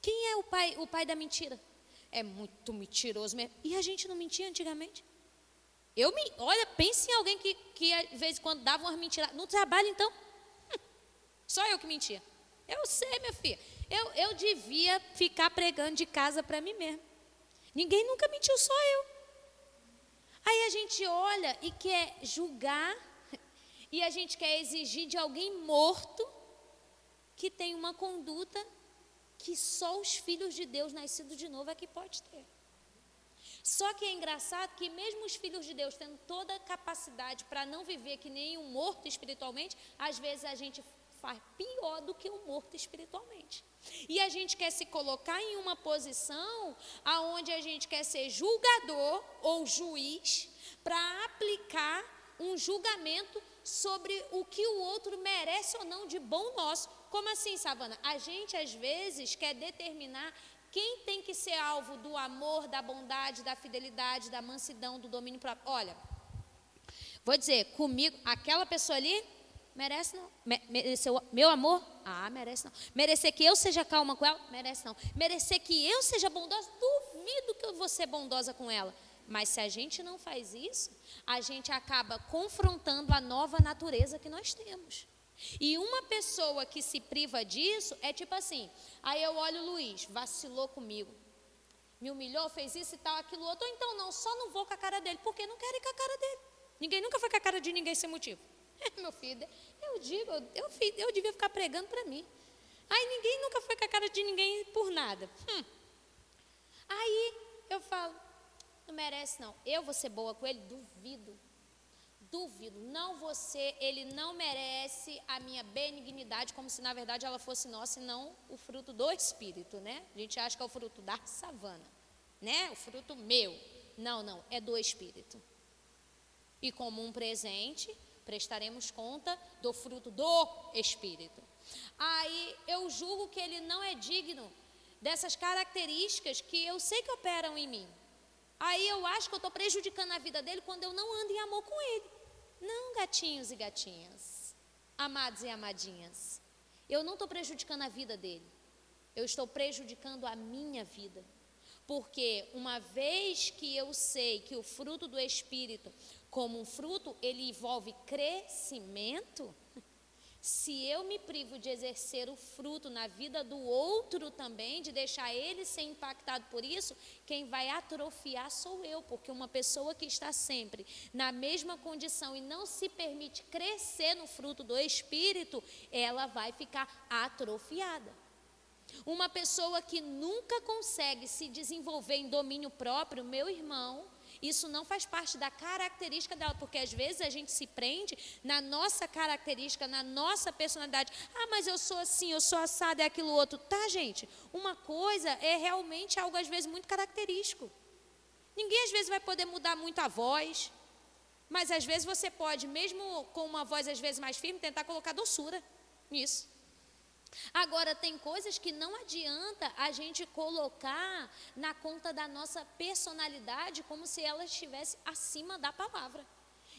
Quem é o pai, o pai da mentira? É muito mentiroso mesmo. E a gente não mentia antigamente? Eu me, olha, pense em alguém que, que de vez em quando dava umas mentiras. No trabalho, então, hum, só eu que mentia. Eu sei, minha filha. Eu, eu devia ficar pregando de casa para mim mesmo. Ninguém nunca mentiu, só eu. Aí a gente olha e quer julgar, e a gente quer exigir de alguém morto que tem uma conduta que só os filhos de Deus nascidos de novo é que pode ter. Só que é engraçado que mesmo os filhos de Deus tendo toda a capacidade para não viver que nem um morto espiritualmente, às vezes a gente faz pior do que um morto espiritualmente. E a gente quer se colocar em uma posição aonde a gente quer ser julgador ou juiz para aplicar um julgamento sobre o que o outro merece ou não de bom nosso. Como assim, Savana? A gente às vezes quer determinar quem tem que ser alvo do amor, da bondade, da fidelidade, da mansidão, do domínio próprio? Olha, vou dizer, comigo, aquela pessoa ali merece não. Mereceu meu amor? Ah, merece não. Merecer que eu seja calma com ela? Merece não. Merecer que eu seja bondosa? Duvido que eu vou ser bondosa com ela. Mas se a gente não faz isso, a gente acaba confrontando a nova natureza que nós temos. E uma pessoa que se priva disso é tipo assim: aí eu olho o Luiz, vacilou comigo. me humilhou, fez isso e tal, aquilo outro, ou então não, só não vou com a cara dele, porque não quero ir com a cara dele. Ninguém nunca foi com a cara de ninguém sem motivo. Meu filho, eu digo, eu, eu, eu devia ficar pregando para mim. Aí ninguém nunca foi com a cara de ninguém por nada. Hum. Aí eu falo, não merece não. Eu vou ser boa com ele? Duvido. Duvido. Não você, ele não merece a minha benignidade, como se na verdade ela fosse nossa e não o fruto do Espírito, né? A gente acha que é o fruto da savana, né? O fruto meu. Não, não, é do Espírito. E como um presente, prestaremos conta do fruto do Espírito. Aí eu julgo que ele não é digno dessas características que eu sei que operam em mim. Aí eu acho que eu estou prejudicando a vida dele quando eu não ando em amor com ele. Não, gatinhos e gatinhas, amados e amadinhas. Eu não estou prejudicando a vida dele. Eu estou prejudicando a minha vida. Porque uma vez que eu sei que o fruto do Espírito, como um fruto, ele envolve crescimento, se eu me privo de exercer o fruto na vida do outro também, de deixar ele ser impactado por isso, quem vai atrofiar sou eu, porque uma pessoa que está sempre na mesma condição e não se permite crescer no fruto do Espírito, ela vai ficar atrofiada. Uma pessoa que nunca consegue se desenvolver em domínio próprio, meu irmão, isso não faz parte da característica dela, porque às vezes a gente se prende na nossa característica, na nossa personalidade. Ah, mas eu sou assim, eu sou assado, é aquilo outro. Tá, gente? Uma coisa é realmente algo às vezes muito característico. Ninguém às vezes vai poder mudar muito a voz, mas às vezes você pode, mesmo com uma voz às vezes mais firme, tentar colocar doçura nisso. Agora, tem coisas que não adianta a gente colocar na conta da nossa personalidade como se ela estivesse acima da palavra.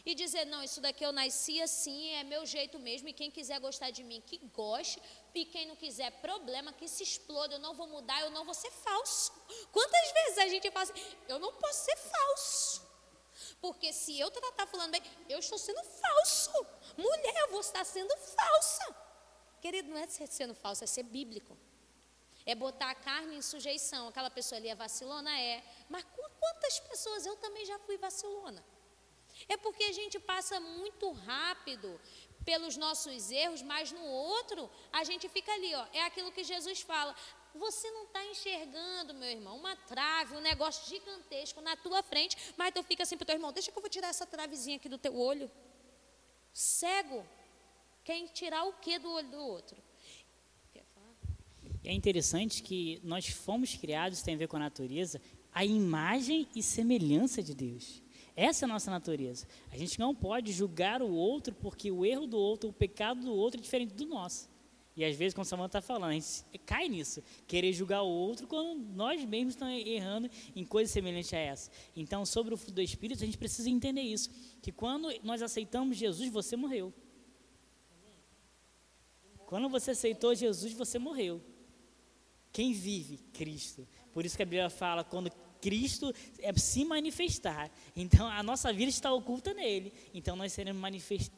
E dizer, não, isso daqui eu nasci assim, é meu jeito mesmo, e quem quiser gostar de mim, que goste, e quem não quiser, problema, que se exploda, eu não vou mudar, eu não vou ser falso. Quantas vezes a gente fala assim, eu não posso ser falso. Porque se eu tratar falando bem, eu estou sendo falso. Mulher, eu vou estar sendo falsa. Querido, não é sendo falso, é ser bíblico. É botar a carne em sujeição. Aquela pessoa ali é vacilona? É. Mas quantas pessoas eu também já fui vacilona? É porque a gente passa muito rápido pelos nossos erros, mas no outro a gente fica ali, ó. É aquilo que Jesus fala. Você não está enxergando, meu irmão, uma trave, um negócio gigantesco na tua frente, mas tu fica assim para o teu irmão, deixa que eu vou tirar essa travezinha aqui do teu olho. Cego. Quem tirar o que do olho do outro? É interessante que nós fomos criados, tem a ver com a natureza, a imagem e semelhança de Deus. Essa é a nossa natureza. A gente não pode julgar o outro porque o erro do outro, o pecado do outro é diferente do nosso. E às vezes, como Samuel está falando, a gente cai nisso, querer julgar o outro quando nós mesmos estamos errando em coisas semelhantes a essa. Então, sobre o fruto do Espírito, a gente precisa entender isso: que quando nós aceitamos Jesus, você morreu. Quando você aceitou Jesus, você morreu. Quem vive? Cristo. Por isso que a Bíblia fala, quando Cristo é se manifestar, então a nossa vida está oculta nele. Então nós seremos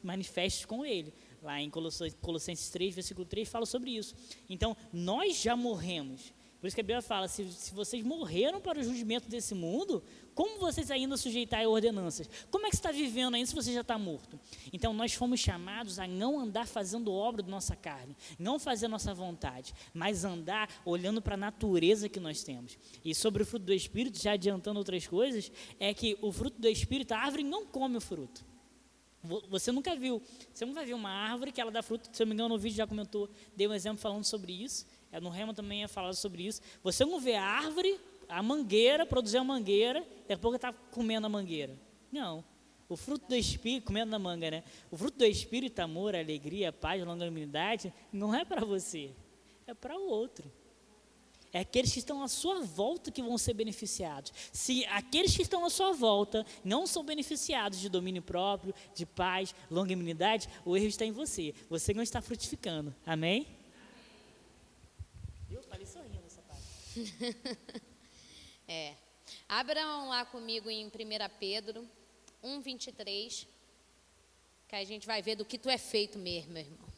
manifestos com ele. Lá em Colossenses 3, versículo 3, fala sobre isso. Então nós já morremos. Por isso que a Bíblia fala: se, se vocês morreram para o julgamento desse mundo, como vocês ainda sujeitar a ordenanças? Como é que você está vivendo ainda se você já está morto? Então nós fomos chamados a não andar fazendo obra da nossa carne, não fazer nossa vontade, mas andar olhando para a natureza que nós temos. E sobre o fruto do Espírito, já adiantando outras coisas, é que o fruto do Espírito, a árvore não come o fruto. Você nunca viu, você nunca viu uma árvore que ela dá fruto, se eu não me engano, no vídeo já comentou, dei um exemplo falando sobre isso. É, no Rema também é falado sobre isso. Você não vê a árvore, a mangueira, produzir a mangueira, daqui a pouco está comendo a mangueira. Não. O fruto do Espírito, comendo a manga, né? O fruto do Espírito, amor, alegria, paz, longanimidade, não é para você, é para o outro. É aqueles que estão à sua volta que vão ser beneficiados. Se aqueles que estão à sua volta não são beneficiados de domínio próprio, de paz, longanimidade, o erro está em você. Você não está frutificando. Amém? é. Abram lá comigo em 1 Pedro 1, 23, que a gente vai ver do que tu é feito mesmo, meu irmão.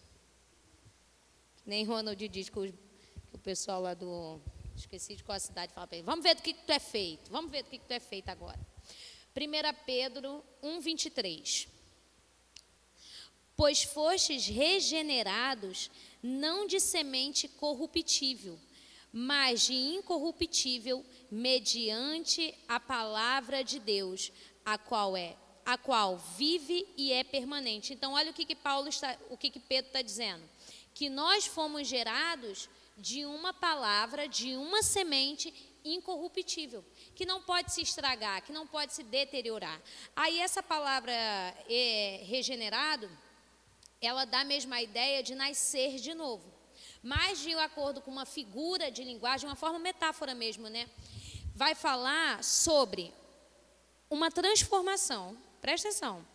Nem Ronald diz que o, que o pessoal lá do Esqueci de qual cidade falar para ele. Vamos ver do que, tu é feito. Vamos ver do que tu é feito agora. 1 Pedro 1, 23. Pois fostes regenerados, não de semente corruptível, mas de incorruptível, mediante a palavra de Deus, a qual é a qual vive e é permanente. Então, olha o que, que Paulo está, o que, que Pedro está dizendo. Que nós fomos gerados de uma palavra, de uma semente incorruptível, que não pode se estragar, que não pode se deteriorar. Aí essa palavra é, regenerado, ela dá a ideia de nascer de novo. Mas de acordo com uma figura de linguagem, uma forma metáfora mesmo, né? Vai falar sobre uma transformação presta atenção,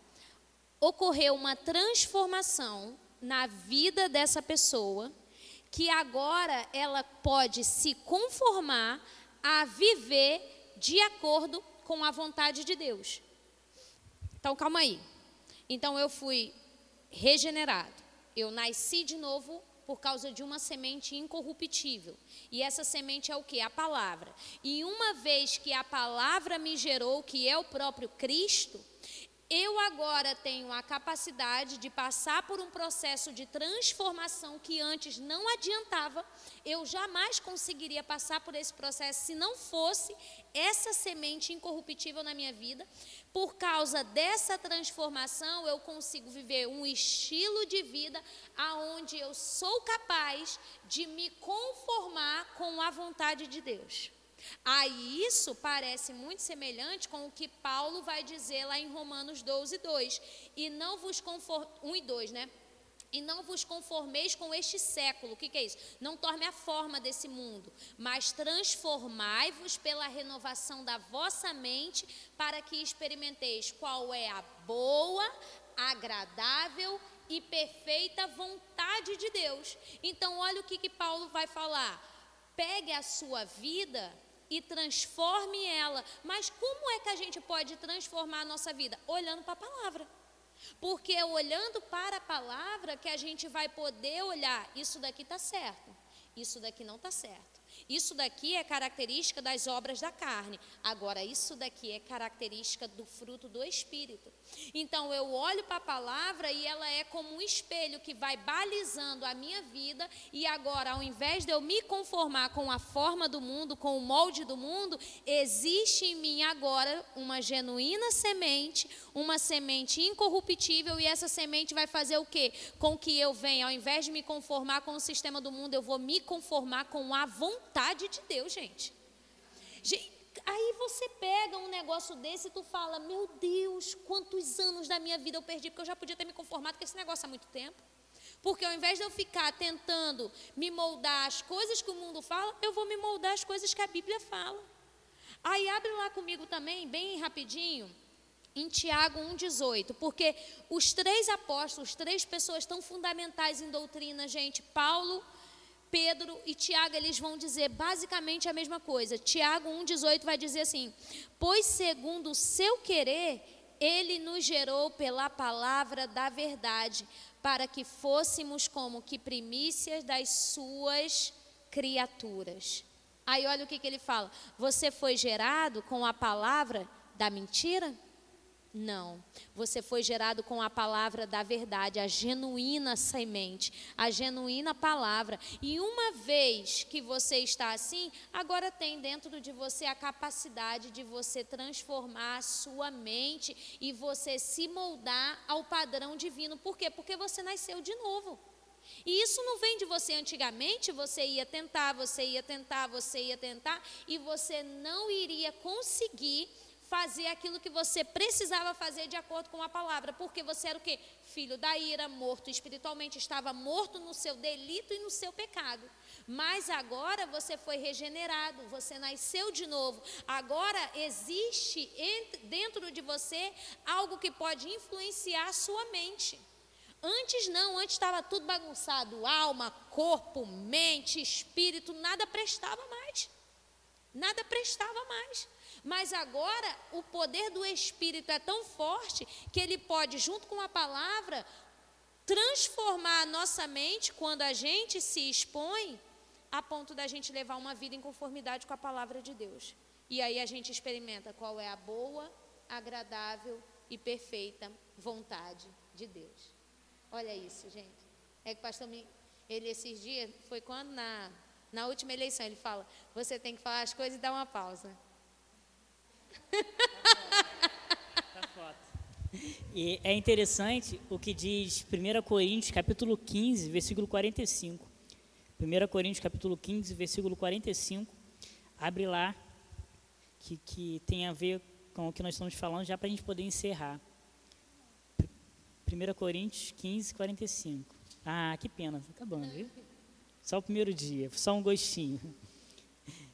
ocorreu uma transformação na vida dessa pessoa, que agora ela pode se conformar a viver de acordo com a vontade de Deus. Então, calma aí. Então, eu fui regenerado. Eu nasci de novo por causa de uma semente incorruptível. E essa semente é o que? A palavra. E uma vez que a palavra me gerou, que é o próprio Cristo, eu agora tenho a capacidade de passar por um processo de transformação que antes não adiantava, eu jamais conseguiria passar por esse processo se não fosse essa semente incorruptível na minha vida. Por causa dessa transformação, eu consigo viver um estilo de vida aonde eu sou capaz de me conformar com a vontade de Deus. Aí isso parece muito semelhante com o que Paulo vai dizer lá em Romanos 12, 2. E não vos conform... 1 e 2, né? E não vos conformeis com este século. O que, que é isso? Não torne a forma desse mundo, mas transformai-vos pela renovação da vossa mente, para que experimenteis qual é a boa, agradável e perfeita vontade de Deus. Então, olha o que, que Paulo vai falar. Pegue a sua vida e transforme ela. Mas como é que a gente pode transformar a nossa vida? Olhando para a palavra. Porque é olhando para a palavra que a gente vai poder olhar, isso daqui está certo, isso daqui não está certo. Isso daqui é característica das obras da carne. Agora, isso daqui é característica do fruto do Espírito. Então, eu olho para a palavra e ela é como um espelho que vai balizando a minha vida. E agora, ao invés de eu me conformar com a forma do mundo, com o molde do mundo, existe em mim agora uma genuína semente, uma semente incorruptível. E essa semente vai fazer o quê? Com que eu venha, ao invés de me conformar com o sistema do mundo, eu vou me conformar com a vontade de Deus, gente. Aí você pega um negócio desse e tu fala: Meu Deus, quantos anos da minha vida eu perdi, porque eu já podia ter me conformado com esse negócio há muito tempo. Porque ao invés de eu ficar tentando me moldar as coisas que o mundo fala, eu vou me moldar as coisas que a Bíblia fala. Aí abre lá comigo também, bem rapidinho, em Tiago 1,18, porque os três apóstolos, três pessoas tão fundamentais em doutrina, gente, Paulo, Pedro e Tiago, eles vão dizer basicamente a mesma coisa. Tiago 1,18 vai dizer assim: Pois segundo o seu querer, ele nos gerou pela palavra da verdade, para que fôssemos como que primícias das suas criaturas. Aí olha o que, que ele fala: Você foi gerado com a palavra da mentira? Não. Você foi gerado com a palavra da verdade, a genuína semente, a genuína palavra. E uma vez que você está assim, agora tem dentro de você a capacidade de você transformar a sua mente e você se moldar ao padrão divino. Por quê? Porque você nasceu de novo. E isso não vem de você antigamente, você ia tentar, você ia tentar, você ia tentar, e você não iria conseguir fazer aquilo que você precisava fazer de acordo com a palavra, porque você era o quê? Filho da ira, morto espiritualmente, estava morto no seu delito e no seu pecado. Mas agora você foi regenerado, você nasceu de novo. Agora existe dentro de você algo que pode influenciar a sua mente. Antes não, antes estava tudo bagunçado, alma, corpo, mente, espírito, nada prestava mais. Nada prestava mais. Mas agora o poder do Espírito é tão forte que ele pode, junto com a palavra, transformar a nossa mente quando a gente se expõe a ponto da gente levar uma vida em conformidade com a palavra de Deus. E aí a gente experimenta qual é a boa, agradável e perfeita vontade de Deus. Olha isso, gente. É que o pastor me, ele esses dias, foi quando na, na última eleição, ele fala, você tem que falar as coisas e dar uma pausa. E é interessante o que diz 1 Coríntios, capítulo 15, versículo 45. 1 Coríntios, capítulo 15, versículo 45. Abre lá, que, que tem a ver com o que nós estamos falando, já para a gente poder encerrar. 1 Coríntios 15, 45. Ah, que pena, está acabando, viu? Só o primeiro dia, só um gostinho.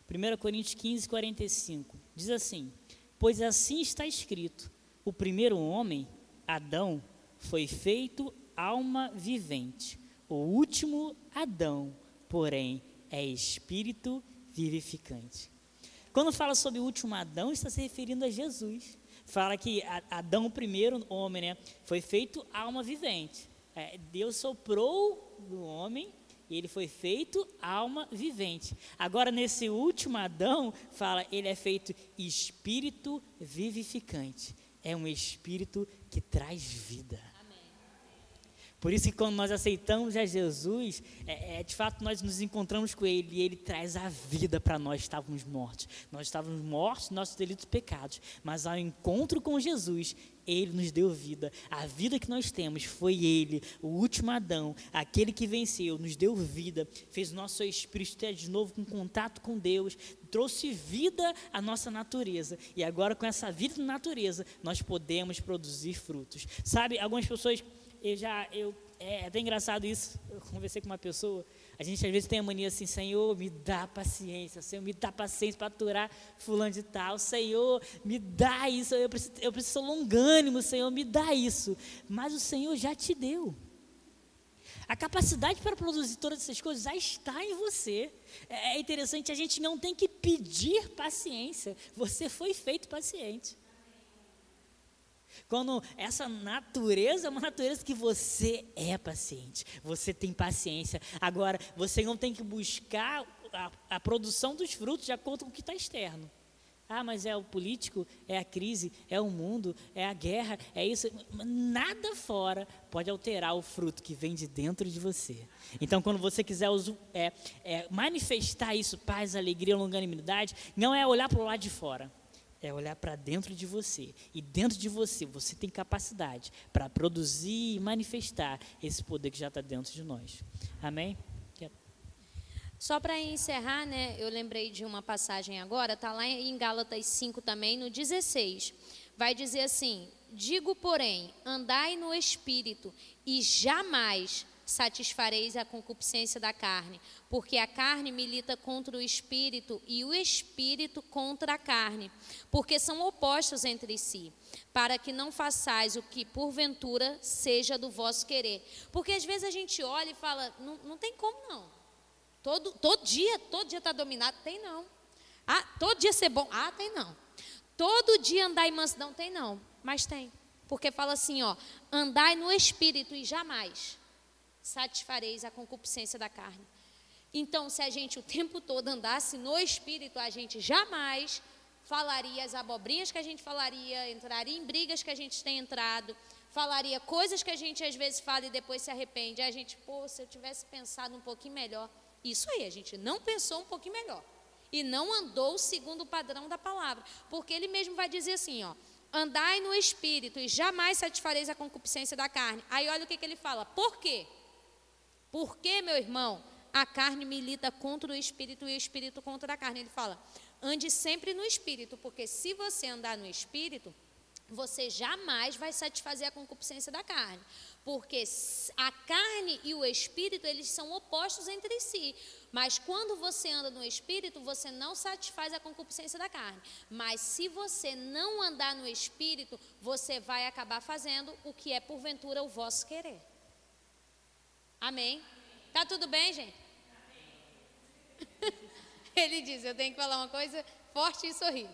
1 Coríntios 15, 45. Diz assim: Pois assim está escrito: o primeiro homem, Adão, foi feito alma vivente. O último, Adão, porém, é espírito vivificante. Quando fala sobre o último Adão, está se referindo a Jesus. Fala que Adão, o primeiro homem, né, foi feito alma vivente. É, Deus soprou no homem e ele foi feito alma vivente. Agora, nesse último Adão, fala, ele é feito espírito vivificante. É um espírito que traz vida. Por isso que quando nós aceitamos a Jesus, é, é, de fato nós nos encontramos com Ele e Ele traz a vida para nós. Estávamos mortos. Nós estávamos mortos, nossos delitos e pecados. Mas ao encontro com Jesus, Ele nos deu vida. A vida que nós temos foi Ele, o último Adão, aquele que venceu, nos deu vida, fez o nosso espírito ter de novo com contato com Deus, trouxe vida à nossa natureza. E agora com essa vida na natureza, nós podemos produzir frutos. Sabe, algumas pessoas eu já, eu, é, é até engraçado isso, eu conversei com uma pessoa, a gente às vezes tem a mania assim, Senhor, me dá paciência, Senhor, me dá paciência para aturar fulano de tal, Senhor, me dá isso, eu preciso, eu preciso ser longânimo, Senhor, me dá isso, mas o Senhor já te deu. A capacidade para produzir todas essas coisas já está em você. É, é interessante, a gente não tem que pedir paciência, você foi feito paciente. Quando essa natureza é uma natureza que você é paciente, você tem paciência. Agora, você não tem que buscar a, a produção dos frutos de acordo com o que está externo. Ah, mas é o político, é a crise, é o mundo, é a guerra, é isso. Nada fora pode alterar o fruto que vem de dentro de você. Então, quando você quiser é, é, manifestar isso, paz, alegria, longanimidade, não é olhar para o lado de fora é olhar para dentro de você. E dentro de você, você tem capacidade para produzir e manifestar esse poder que já está dentro de nós. Amém? Só para encerrar, né, eu lembrei de uma passagem agora, está lá em Gálatas 5 também, no 16. Vai dizer assim: Digo, porém, andai no espírito e jamais satisfareis a concupiscência da carne, porque a carne milita contra o espírito e o espírito contra a carne, porque são opostos entre si, para que não façais o que porventura seja do vosso querer. Porque às vezes a gente olha e fala, não, não tem como não. Todo, todo dia, todo dia está dominado, tem não. Ah, todo dia ser bom, ah, tem não. Todo dia andar em mansidão, tem não, mas tem. Porque fala assim, ó, andai no espírito e jamais satisfareis a concupiscência da carne. Então, se a gente o tempo todo andasse no espírito, a gente jamais falaria as abobrinhas que a gente falaria, entraria em brigas que a gente tem entrado, falaria coisas que a gente às vezes fala e depois se arrepende. A gente, pô, se eu tivesse pensado um pouquinho melhor. Isso aí, a gente não pensou um pouquinho melhor. E não andou segundo o padrão da palavra. Porque ele mesmo vai dizer assim, ó. Andai no espírito e jamais satisfareis a concupiscência da carne. Aí olha o que, que ele fala. Por quê? Porque, meu irmão, a carne milita contra o espírito e o espírito contra a carne. Ele fala: ande sempre no espírito, porque se você andar no espírito, você jamais vai satisfazer a concupiscência da carne. Porque a carne e o espírito, eles são opostos entre si. Mas quando você anda no espírito, você não satisfaz a concupiscência da carne. Mas se você não andar no espírito, você vai acabar fazendo o que é porventura o vosso querer. Amém? Tá tudo bem, gente? Ele diz: Eu tenho que falar uma coisa forte e sorrir.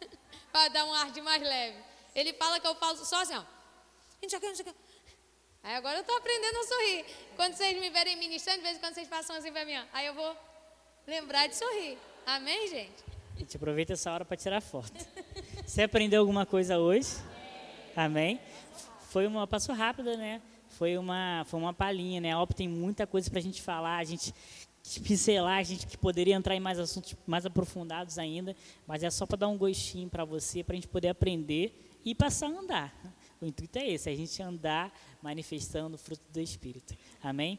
Para dar um ar de mais leve. Ele fala que eu falo só assim, ó. Aí agora eu estou aprendendo a sorrir. Quando vocês me verem ministrando, de vez em quando vocês passam assim para mim, ó. Aí eu vou. lembrar de sorrir. Amém, gente? A gente aproveita essa hora para tirar foto. Você aprendeu alguma coisa hoje? Amém? Foi uma, passou rápida, né? Foi uma, foi uma palhinha, né? A OP tem muita coisa para a gente falar, a gente pincelar, a gente que poderia entrar em mais assuntos mais aprofundados ainda, mas é só para dar um gostinho para você, para a gente poder aprender e passar a andar. O intuito é esse, é a gente andar manifestando o fruto do Espírito. Amém?